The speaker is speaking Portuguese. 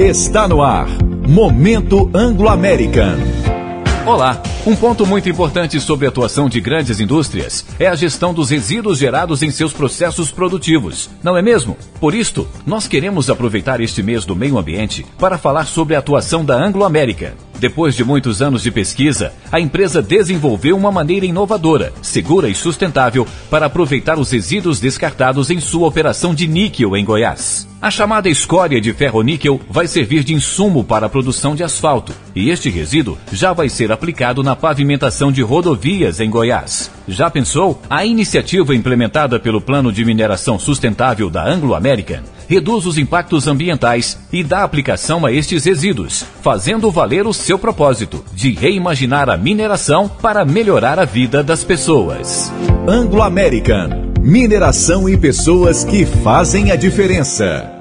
Está no ar. Momento Anglo-American. Olá. Um ponto muito importante sobre a atuação de grandes indústrias é a gestão dos resíduos gerados em seus processos produtivos, não é mesmo? Por isto, nós queremos aproveitar este mês do meio ambiente para falar sobre a atuação da Anglo-América. Depois de muitos anos de pesquisa, a empresa desenvolveu uma maneira inovadora, segura e sustentável para aproveitar os resíduos descartados em sua operação de níquel em Goiás. A chamada escória de ferro-níquel vai servir de insumo para a produção de asfalto, e este resíduo já vai ser aplicado na pavimentação de rodovias em Goiás. Já pensou? A iniciativa implementada pelo Plano de Mineração Sustentável da Anglo-American reduz os impactos ambientais e dá aplicação a estes resíduos, fazendo valer o seu propósito de reimaginar a mineração para melhorar a vida das pessoas. Anglo American. Mineração e pessoas que fazem a diferença.